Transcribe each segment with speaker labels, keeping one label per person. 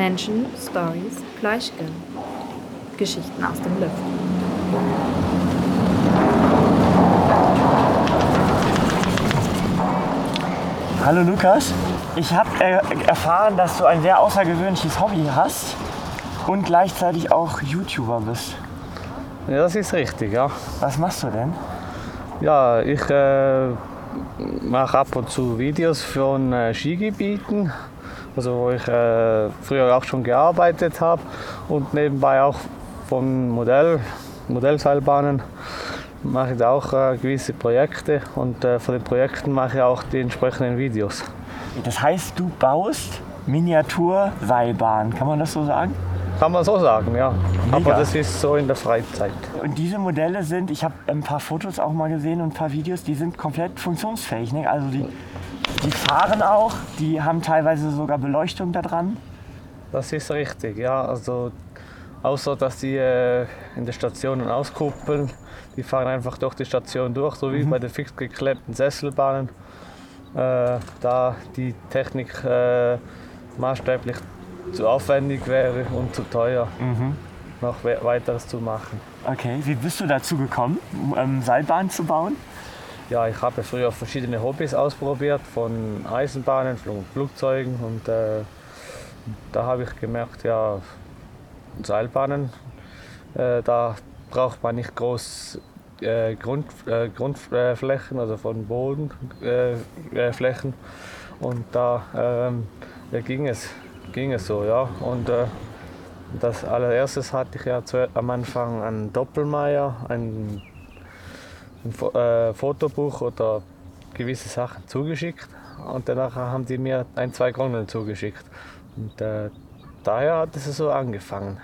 Speaker 1: Menschen, Stories, Fleischgen. Geschichten aus dem Lüften.
Speaker 2: Hallo Lukas, ich habe äh, erfahren, dass du ein sehr außergewöhnliches Hobby hast und gleichzeitig auch YouTuber bist.
Speaker 3: Ja, das ist richtig, ja.
Speaker 2: Was machst du denn?
Speaker 3: Ja, ich äh, mache ab und zu Videos von äh, Skigebieten, also wo ich äh, früher auch schon gearbeitet habe und nebenbei auch von Modell, Modellseilbahnen mache ich da auch äh, gewisse Projekte und äh, von den Projekten mache ich auch die entsprechenden Videos.
Speaker 2: Das heißt, du baust Miniaturseilbahnen, kann man das so sagen?
Speaker 3: Kann man so sagen, ja.
Speaker 2: Mega.
Speaker 3: Aber das ist so in der Freizeit.
Speaker 2: Und diese Modelle sind, ich habe ein paar Fotos auch mal gesehen und ein paar Videos, die sind komplett funktionsfähig. Ne? Also die, die fahren auch, die haben teilweise sogar Beleuchtung da dran.
Speaker 3: Das ist richtig, ja. Also außer dass die äh, in den Stationen auskuppeln, die fahren einfach durch die Station durch, so wie bei den fix geklemmten Sesselbahnen. Äh, da die Technik äh, maßstäblich zu aufwendig wäre und zu teuer, noch we weiteres zu machen.
Speaker 2: Okay, wie bist du dazu gekommen, ähm, Seilbahnen zu bauen?
Speaker 3: Ja, ich habe früher verschiedene Hobbys ausprobiert, von Eisenbahnen, Flugzeugen und äh, da habe ich gemerkt, ja, Seilbahnen, äh, da braucht man nicht groß äh, Grund, äh, Grundflächen, also von Bodenflächen äh, Flächen. und da ähm, ja, ging, es, ging es so, ja. Und äh, das allererstes hatte ich ja am Anfang einen Doppelmeier, ein, ein äh, Fotobuch oder gewisse Sachen zugeschickt und danach haben die mir ein, zwei Gondeln zugeschickt. Und äh, daher hat es so angefangen.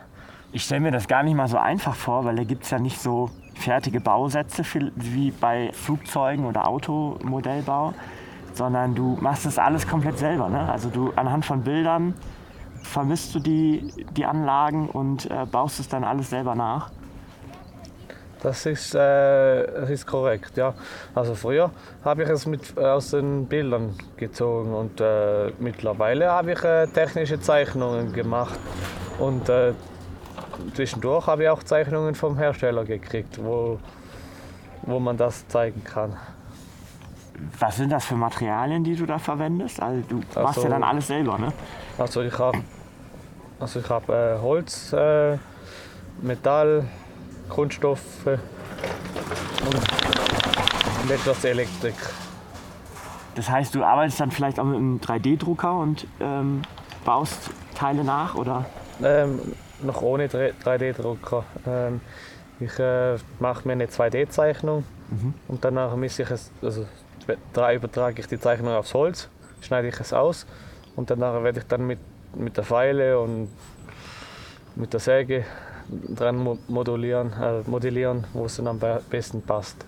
Speaker 2: Ich stelle mir das gar nicht mal so einfach vor, weil da gibt es ja nicht so fertige Bausätze wie bei Flugzeugen oder Automodellbau, sondern du machst das alles komplett selber. Ne? Also du anhand von Bildern vermisst du die, die Anlagen und äh, baust es dann alles selber nach.
Speaker 3: Das ist, äh, das ist korrekt, ja. Also früher habe ich es mit, äh, aus den Bildern gezogen und äh, mittlerweile habe ich äh, technische Zeichnungen gemacht. Und äh, zwischendurch habe ich auch Zeichnungen vom Hersteller gekriegt, wo, wo man das zeigen kann.
Speaker 2: Was sind das für Materialien, die du da verwendest? Also du machst ja dann alles selber, ne?
Speaker 3: Also ich habe also ich hab, Holz, Metall, Kunststoffe und, etwas Elektrik.
Speaker 2: Das heißt, du arbeitest dann vielleicht auch mit einem 3D-Drucker und ähm, baust Teile nach, oder?
Speaker 3: Ähm, noch ohne 3D-Drucker. Ähm, ich äh, mache mir eine 2D-Zeichnung und danach misse ich es, also übertrage ich die Zeichnung aufs Holz, schneide ich es aus und danach werde ich dann mit, mit der Feile und mit der Säge dran mo- modulieren, äh, modellieren, wo es dann am be- besten passt.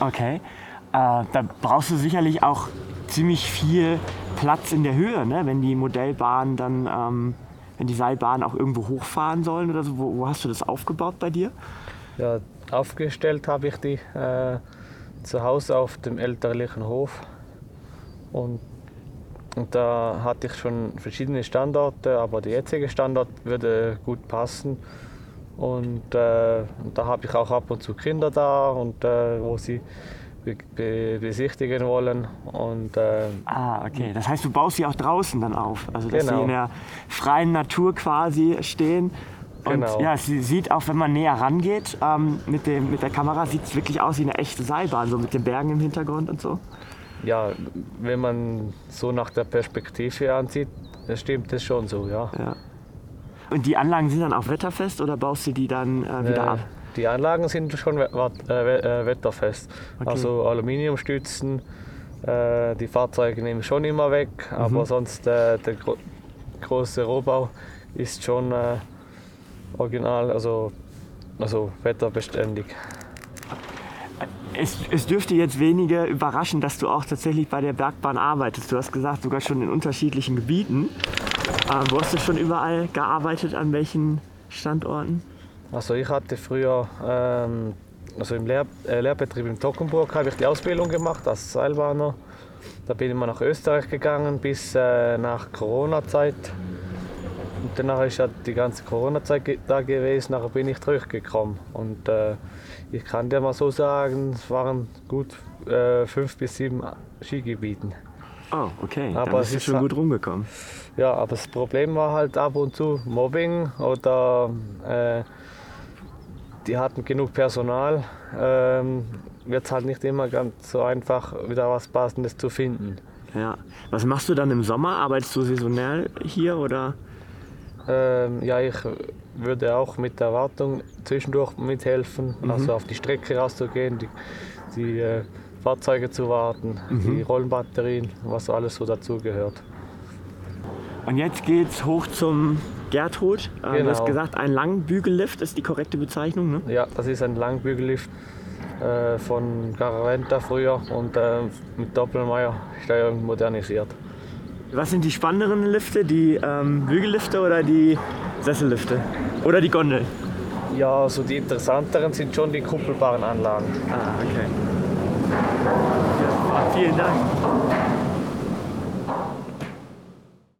Speaker 2: Okay. Äh, da brauchst du sicherlich auch ziemlich viel Platz in der Höhe, ne? wenn die Modellbahnen dann, ähm, wenn die Seilbahnen auch irgendwo hochfahren sollen oder so. Wo, wo hast du das aufgebaut bei dir?
Speaker 3: Ja, aufgestellt habe ich die äh, zu Hause auf dem elterlichen Hof. Und, und da hatte ich schon verschiedene Standorte, aber der jetzige Standort würde gut passen. Und, äh, und da habe ich auch ab und zu Kinder da, und, äh, wo sie be be besichtigen wollen. Und, äh,
Speaker 2: Ah, okay. Das heißt, du baust sie auch draußen dann auf. Also, dass
Speaker 3: Genau.
Speaker 2: sie in der freien Natur quasi stehen. Und
Speaker 3: Genau.
Speaker 2: ja, sie sieht auch, wenn man näher rangeht, ähm, mit, dem, mit der Kamera sieht es wirklich aus wie eine echte Seilbahn, so mit den Bergen im Hintergrund und so.
Speaker 3: ja, wenn man so nach der Perspektive ansieht, stimmt das schon so, ja.
Speaker 2: Ja. Und die Anlagen sind dann auch wetterfest oder baust du die dann äh, wieder
Speaker 3: Äh,
Speaker 2: ab?
Speaker 3: Die Anlagen sind schon äh, äh, wetterfest.
Speaker 2: Okay.
Speaker 3: Also Aluminiumstützen, äh, die Fahrzeuge nehmen schon immer weg, aber sonst der gro große Rohbau ist schon original, also, also wetterbeständig.
Speaker 2: Es, es dürfte jetzt wenige überraschen, dass du auch tatsächlich bei der Bergbahn arbeitest. Du hast gesagt, sogar schon in unterschiedlichen Gebieten. Äh, wo hast du schon überall gearbeitet? An welchen Standorten?
Speaker 3: Also ich hatte früher, ähm, also im Lehr äh, Lehrbetrieb in Tockenburg habe ich die Ausbildung gemacht als Seilbahner. Da bin ich mal nach Österreich gegangen bis äh, nach Corona-Zeit. Und danach ist ja die ganze Corona-Zeit da gewesen, nachher bin ich zurückgekommen. Und äh, ich kann dir mal so sagen, es waren gut äh, fünf bis sieben Skigebieten.
Speaker 2: Oh, okay.
Speaker 3: Aber
Speaker 2: da
Speaker 3: es ist
Speaker 2: schon
Speaker 3: ha-
Speaker 2: gut rumgekommen.
Speaker 3: Ja, aber das Problem war halt ab und zu Mobbing oder äh, die hatten genug Personal. Ähm, Wird es halt nicht immer ganz so einfach, wieder was Passendes zu finden.
Speaker 2: Ja. Was machst du dann im Sommer? Arbeitest du saisonell hier oder?
Speaker 3: Ähm, ja, ich würde auch mit der Wartung zwischendurch mithelfen, also auf die Strecke rauszugehen, die, die äh, Fahrzeuge zu warten, die Rollenbatterien, was alles so dazugehört.
Speaker 2: Und jetzt geht's hoch zum Gertrud. Äh, Du hast
Speaker 3: Genau.
Speaker 2: gesagt, ein Langbügellift ist die korrekte Bezeichnung, ne?
Speaker 3: Ja, das ist ein Langbügellift äh, von Garaventa früher und äh, mit Doppelmeier-Steuerung modernisiert.
Speaker 2: Was sind die spannenderen Lifte? Die ähm, Bügellifte oder die Sessellifte? Oder die Gondel?
Speaker 3: Ja, so die interessanteren sind schon die kuppelbaren Anlagen.
Speaker 2: Ah, okay. Vielen Dank.